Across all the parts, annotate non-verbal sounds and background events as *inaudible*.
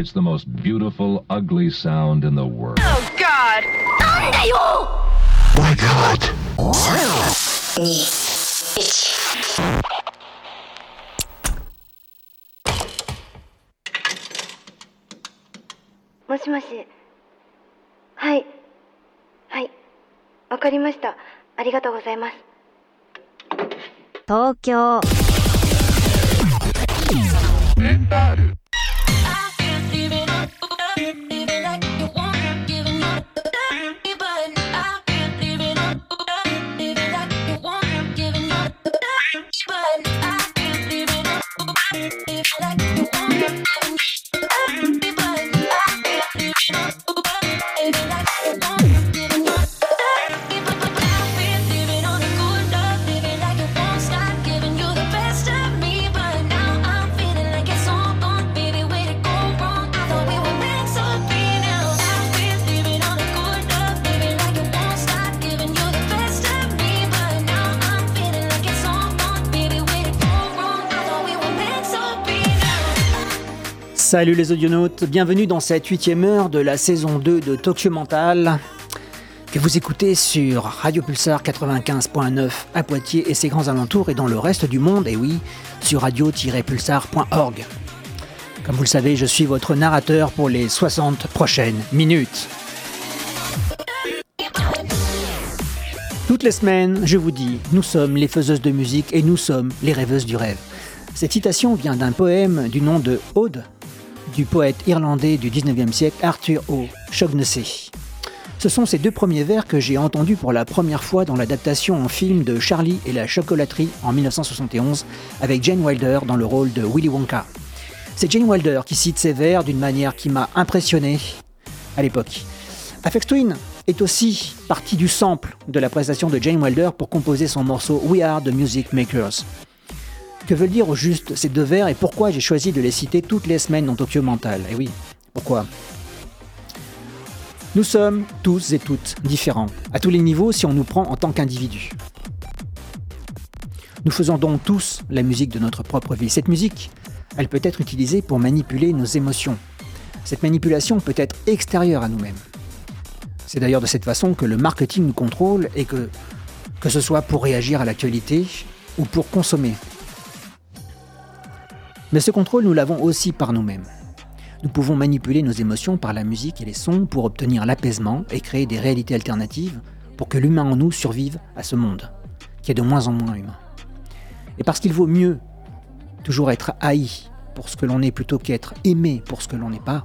It's the most beautiful, ugly sound in the world. Oh, God! My God. もしもし。はい。はい。わかりました。ありがとうございます。東京 Salut les audionautes, bienvenue dans cette huitième heure de la saison 2 de Tokyo Mental que vous écoutez sur Radio Pulsar 95.9 à Poitiers et ses grands alentours et dans le reste du monde, et oui, sur radio-pulsar.org. Comme vous le savez, je suis votre narrateur pour les 60 prochaines minutes. Toutes les semaines, je vous dis, nous sommes les faiseuses de musique et nous sommes les rêveuses du rêve. Cette citation vient d'un poème du nom de Aude, du poète irlandais du 19e siècle Arthur O'Shaughnessy. Ce sont ces deux premiers vers que j'ai entendus pour la première fois dans l'adaptation en film de Charlie et la chocolaterie en 1971 avec Jane Wilder dans le rôle de Willy Wonka. C'est Jane Wilder qui cite ces vers d'une manière qui m'a impressionné à l'époque. Aphex Twin est aussi partie du sample de la prestation de Jane Wilder pour composer son morceau We Are the Music Makers. Que veulent dire au juste ces deux vers et pourquoi j'ai choisi de les citer toutes les semaines dans Tokyo Mental Eh oui, pourquoi? Nous sommes tous et toutes différents, à tous les niveaux si on nous prend en tant qu'individus. Nous faisons donc tous la musique de notre propre vie. Cette musique, elle peut être utilisée pour manipuler nos émotions. Cette manipulation peut être extérieure à nous-mêmes. C'est d'ailleurs de cette façon que le marketing nous contrôle et que, que ce soit pour réagir à l'actualité ou pour consommer. Mais ce contrôle, nous l'avons aussi par nous-mêmes. Nous pouvons manipuler nos émotions par la musique et les sons pour obtenir l'apaisement et créer des réalités alternatives pour que l'humain en nous survive à ce monde, qui est de moins en moins humain. Et parce qu'il vaut mieux toujours être haï pour ce que l'on est plutôt qu'être aimé pour ce que l'on n'est pas,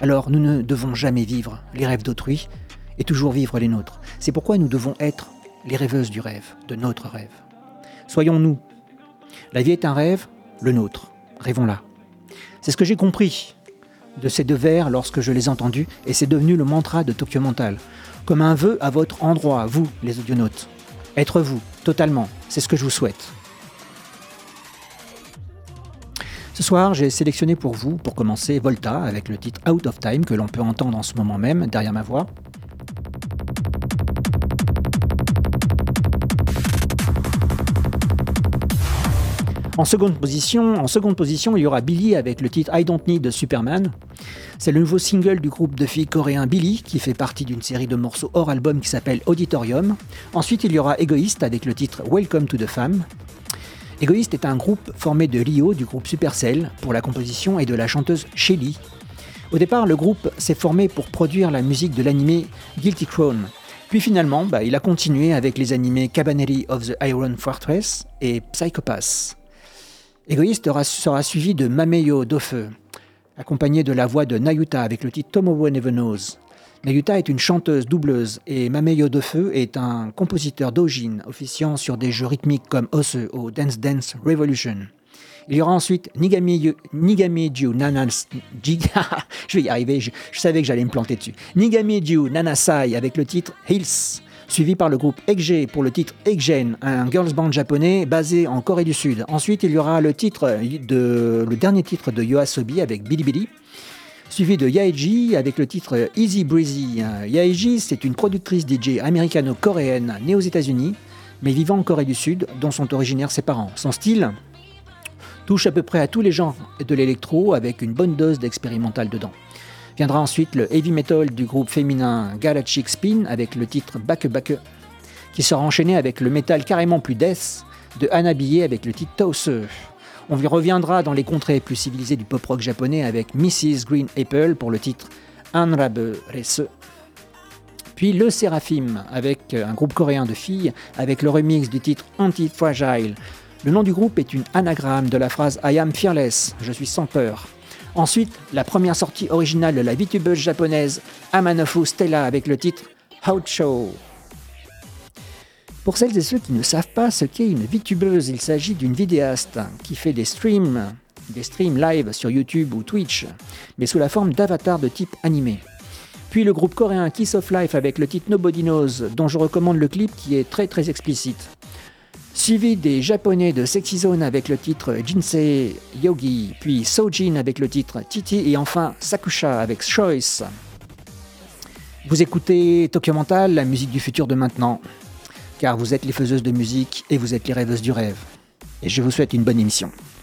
alors nous ne devons jamais vivre les rêves d'autrui et toujours vivre les nôtres. C'est pourquoi nous devons être les rêveuses du rêve, de notre rêve. Soyons-nous. La vie est un rêve, le nôtre. Rêvons-la. C'est ce que j'ai compris de ces deux vers lorsque je les ai entendus, et c'est devenu le mantra de Tokyo Mental. Comme un vœu à votre endroit, vous, les audionautes. Être vous, totalement. C'est ce que je vous souhaite. Ce soir, j'ai sélectionné pour vous, pour commencer, Volta avec le titre Out of Time que l'on peut entendre en ce moment même derrière ma voix. En seconde position, il y aura Billy avec le titre I Don't Need Superman. C'est le nouveau single du groupe de filles coréen Billy qui fait partie d'une série de morceaux hors album qui s'appelle Auditorium. Ensuite, il y aura Egoist avec le titre Welcome to the Fam. Egoist est un groupe formé de Rio du groupe Supercell pour la composition et de la chanteuse Shelly. Au départ, le groupe s'est formé pour produire la musique de l'animé Guilty Crown. Puis finalement, bah, il a continué avec les animés Cabaneri of the Iron Fortress et Psychopath. Égoïste sera suivi de Mameyo Dofe, accompagné de la voix de Nayuta avec le titre Tomorrow Never Knows. Nayuta est une chanteuse doubleuse et Mameyo Dofe est un compositeur d'Ojin officiant sur des jeux rythmiques comme Ose ou Dance Dance Revolution. Il y aura ensuite Nigami, Nigami Nanas... *laughs* je vais y Nanasai avec le titre Hills suivi par le groupe Ekge pour le titre Ekgen, un girls band japonais basé en Corée du Sud. Ensuite, il y aura le dernier titre de Yoasobi avec Bilibili, suivi de Yaeji avec le titre Easy Breezy. Yaeji, c'est une productrice DJ américano-coréenne née aux États-Unis, mais vivant en Corée du Sud, dont sont originaires ses parents. Son style touche à peu près à tous les genres de l'électro avec une bonne dose d'expérimental dedans. Viendra ensuite le heavy metal du groupe féminin Galactic Spin avec le titre Back Back, qui sera enchaîné avec le métal carrément plus death de Anna Billet avec le titre Toast. On y reviendra dans les contrées plus civilisées du pop rock japonais avec Mrs. Green Apple pour le titre Anrabe Rese. Puis le Seraphim avec un groupe coréen de filles avec le remix du titre Anti-Fragile. Le nom du groupe est une anagramme de la phrase I am fearless, je suis sans peur. Ensuite, la première sortie originale de la VTubeuse japonaise Amanofu Stella avec le titre How Show. Pour celles et ceux qui ne savent pas ce qu'est une VTubeuse, il s'agit d'une vidéaste qui fait des streams, des streams live sur YouTube ou Twitch, mais sous la forme d'avatars de type animé. Puis le groupe coréen Kiss of Life avec le titre Nobody Knows, dont je recommande le clip qui est très très explicite. Suivi des japonais de Sexy Zone avec le titre Jinsei Yogi, puis Sojin avec le titre Titi et enfin Sakusha avec Choice. Vous écoutez Tokyo Mental, la musique du futur de maintenant car vous êtes les faiseuses de musique et vous êtes les rêveuses du rêve. Et je vous souhaite une bonne émission.「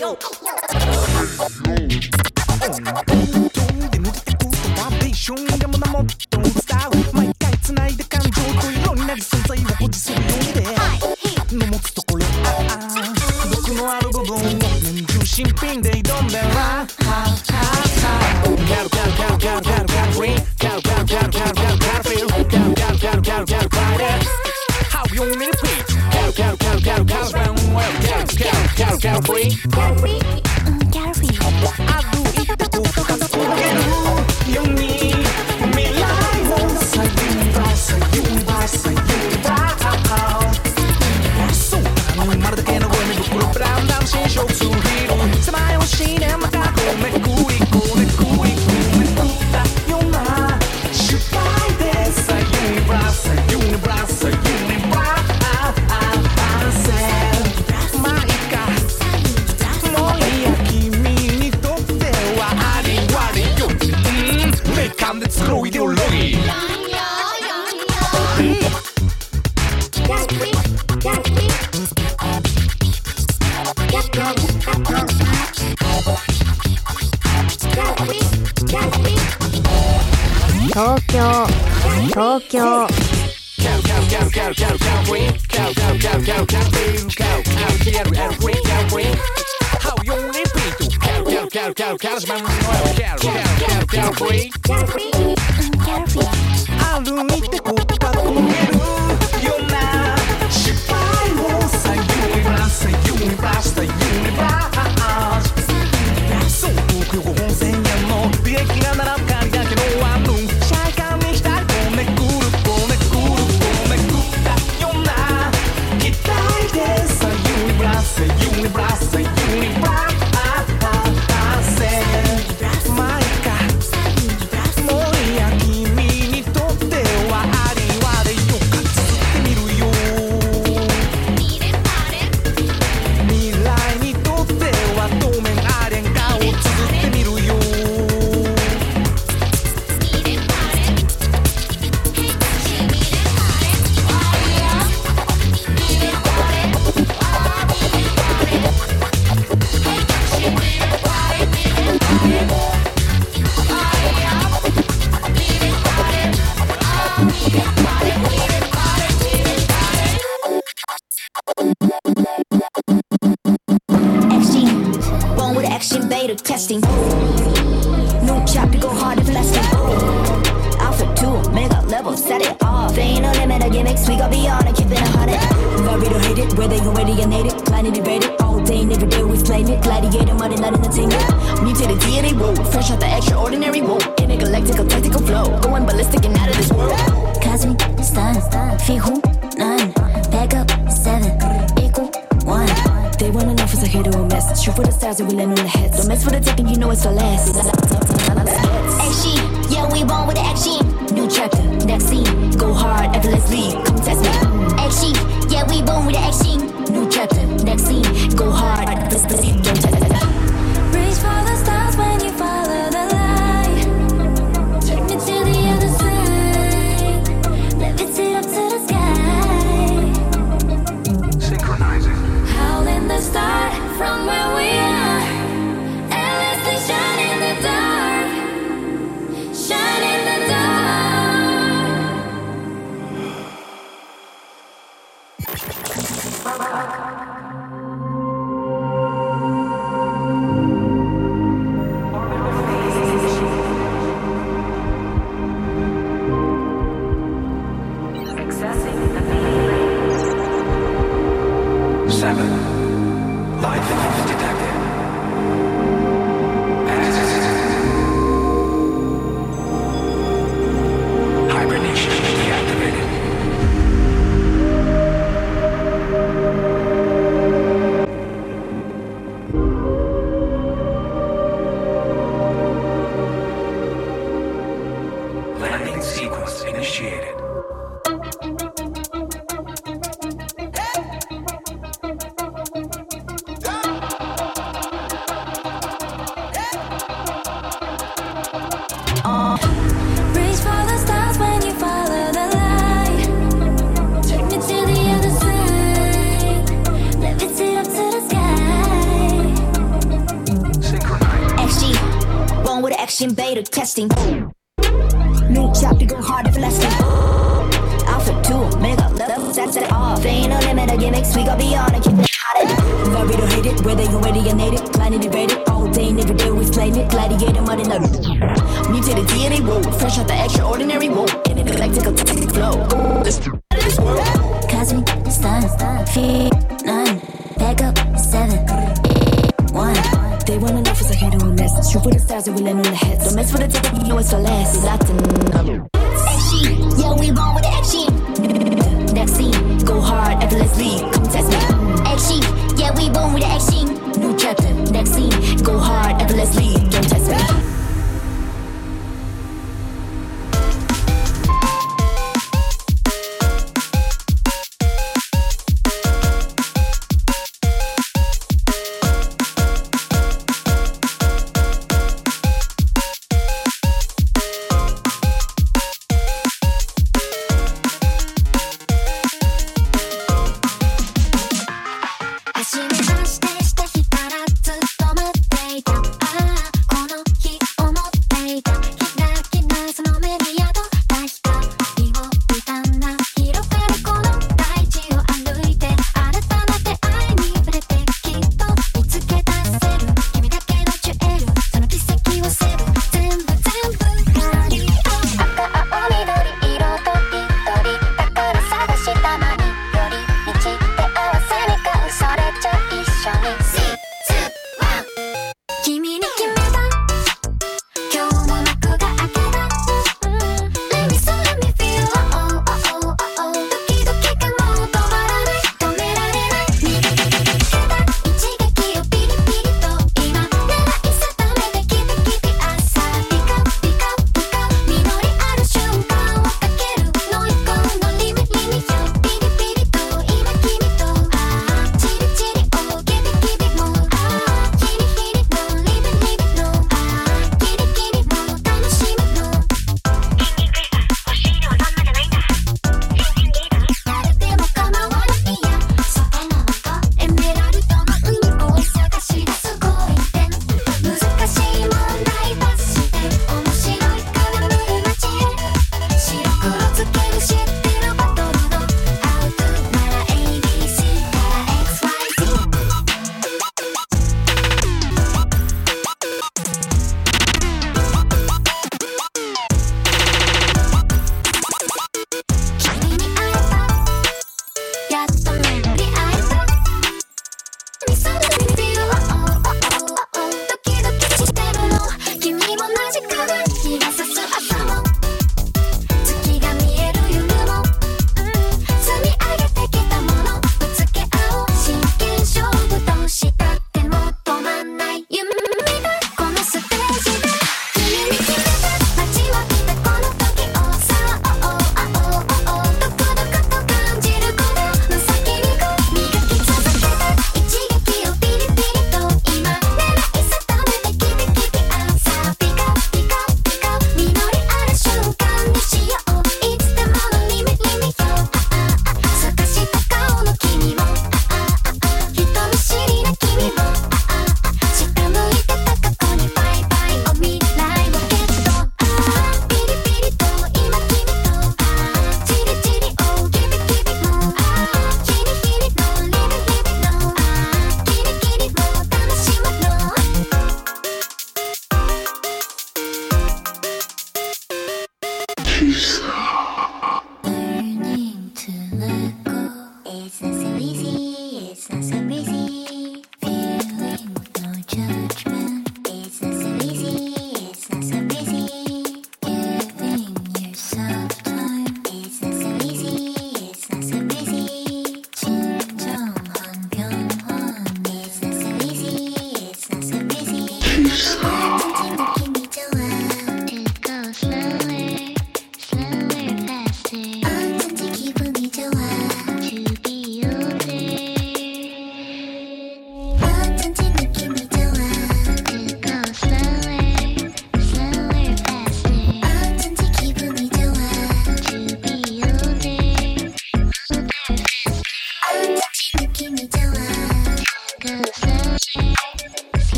yo.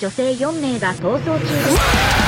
女性4名が逃走中です。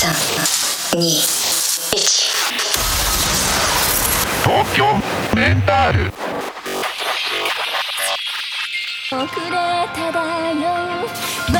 東京メンタル。遅れただよ。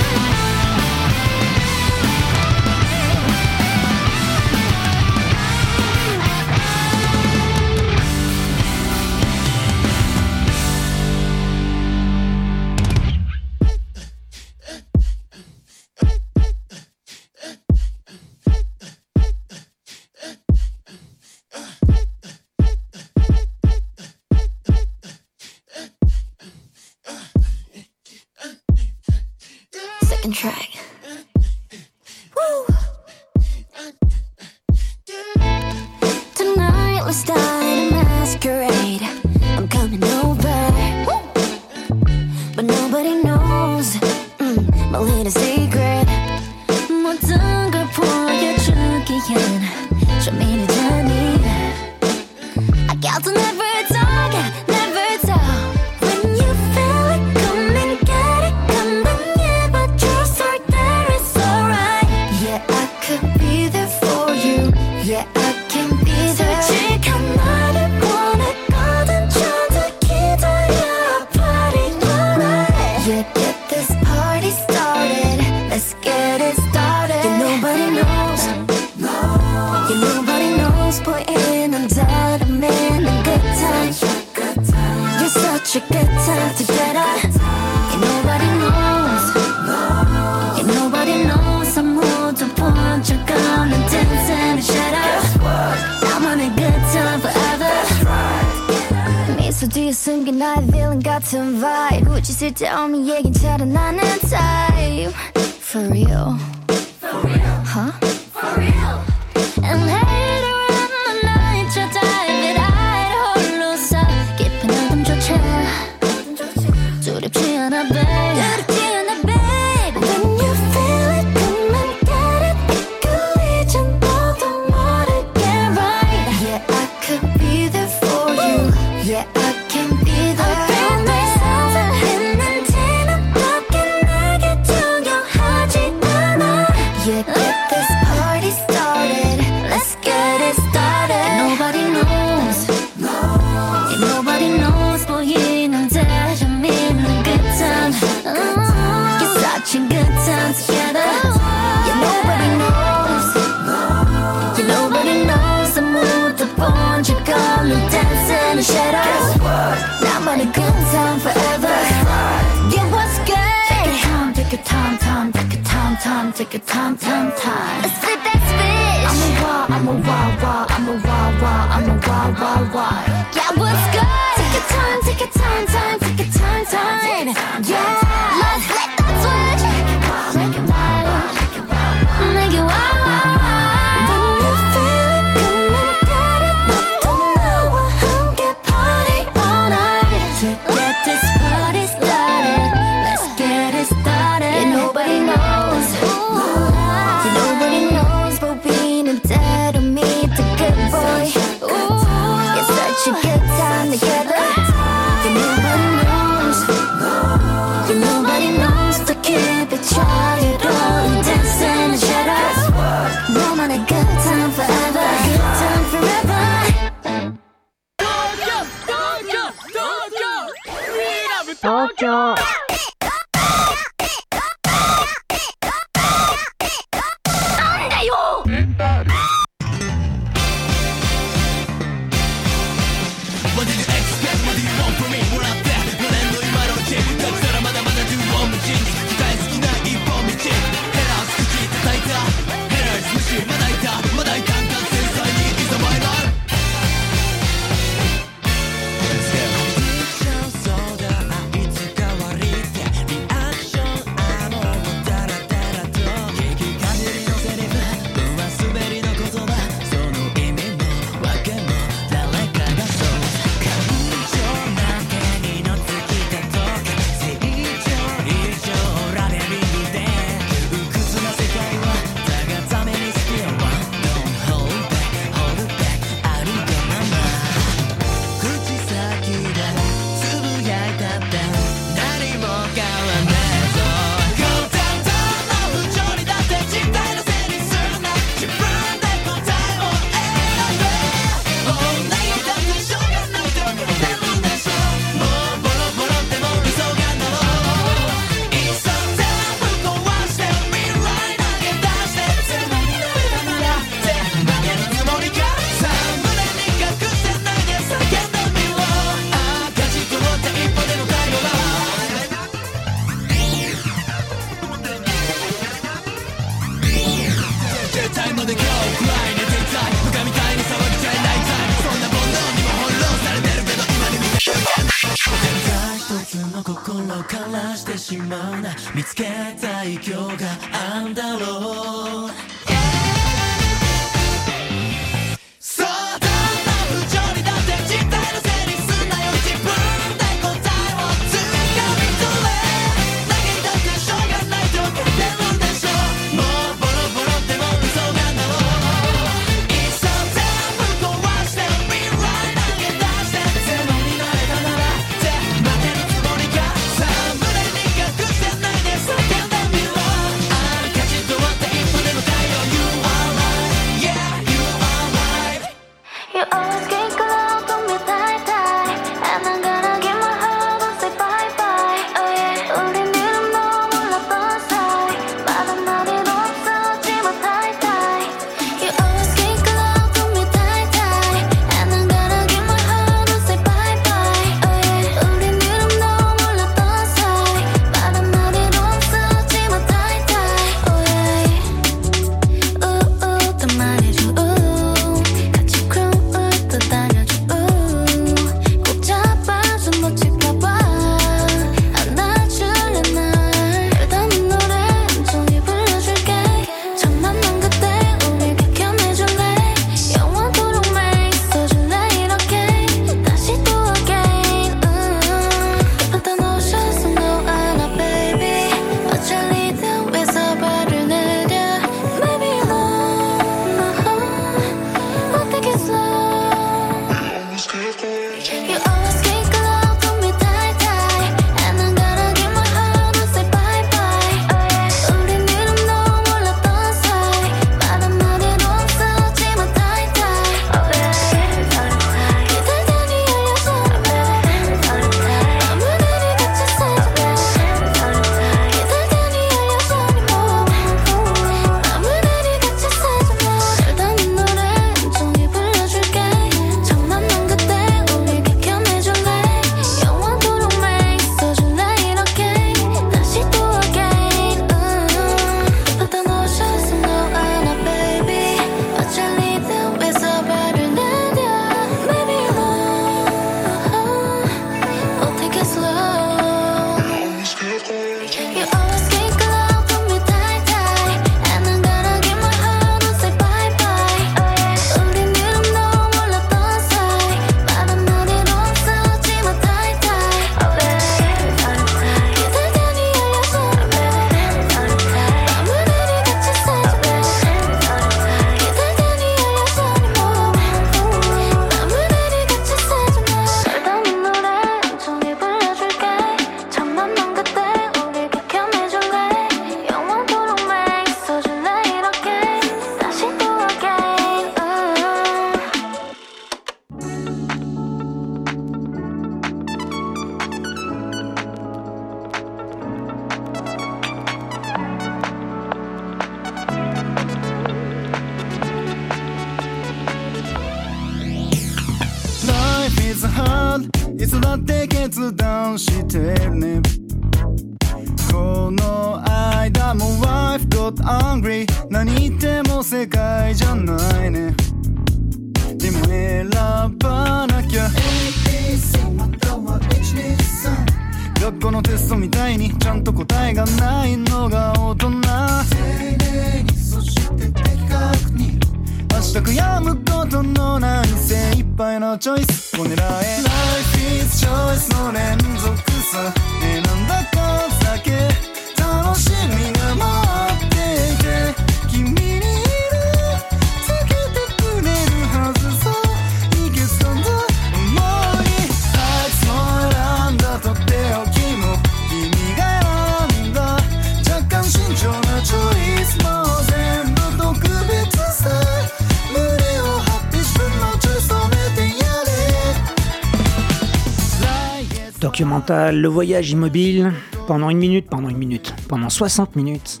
れ Documental, le voyage immobile, pendant une minute, pendant une minute, pendant 60 minutes.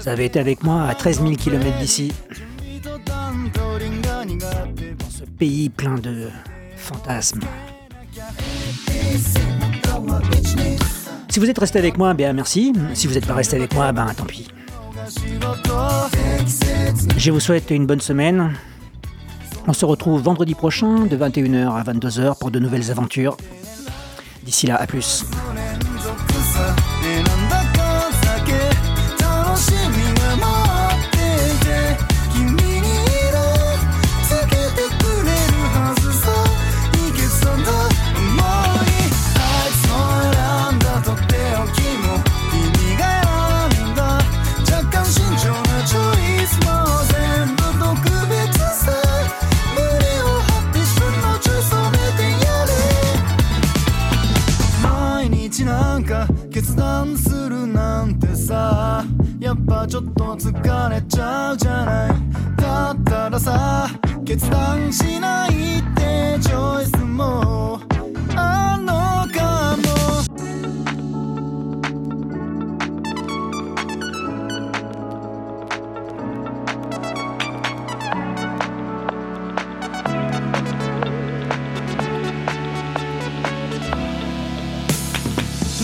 Vous avez été avec moi à 13 000 km d'ici, dans ce pays plein de fantasmes. Si vous êtes resté avec moi, bien merci. Si vous n'êtes pas resté avec moi, ben tant pis. Je vous souhaite une bonne semaine. On se retrouve vendredi prochain de 21h à 22h pour de nouvelles aventures. D'ici là, à plus. 疲れちゃうじゃない。だったらさ決断しないってチョイスもあんのかも。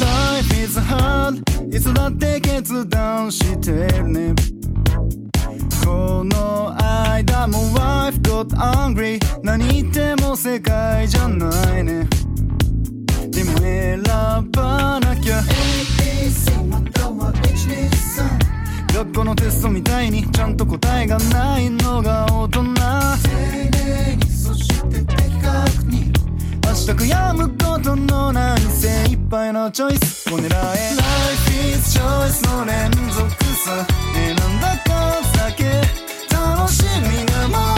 Life is hard いつだって決断してるね。この間も wife got angry 何言っても世界じゃないね。でも選ばなきゃ。ABC または123学校のテストみたいにちゃんと答えがないのが大人。丁寧にそして的確に明日悔やむことのない精一杯のチョイスを狙え。Life is choice の連続さ。選んだ数だけ。楽しみが待っ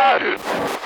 Solidário.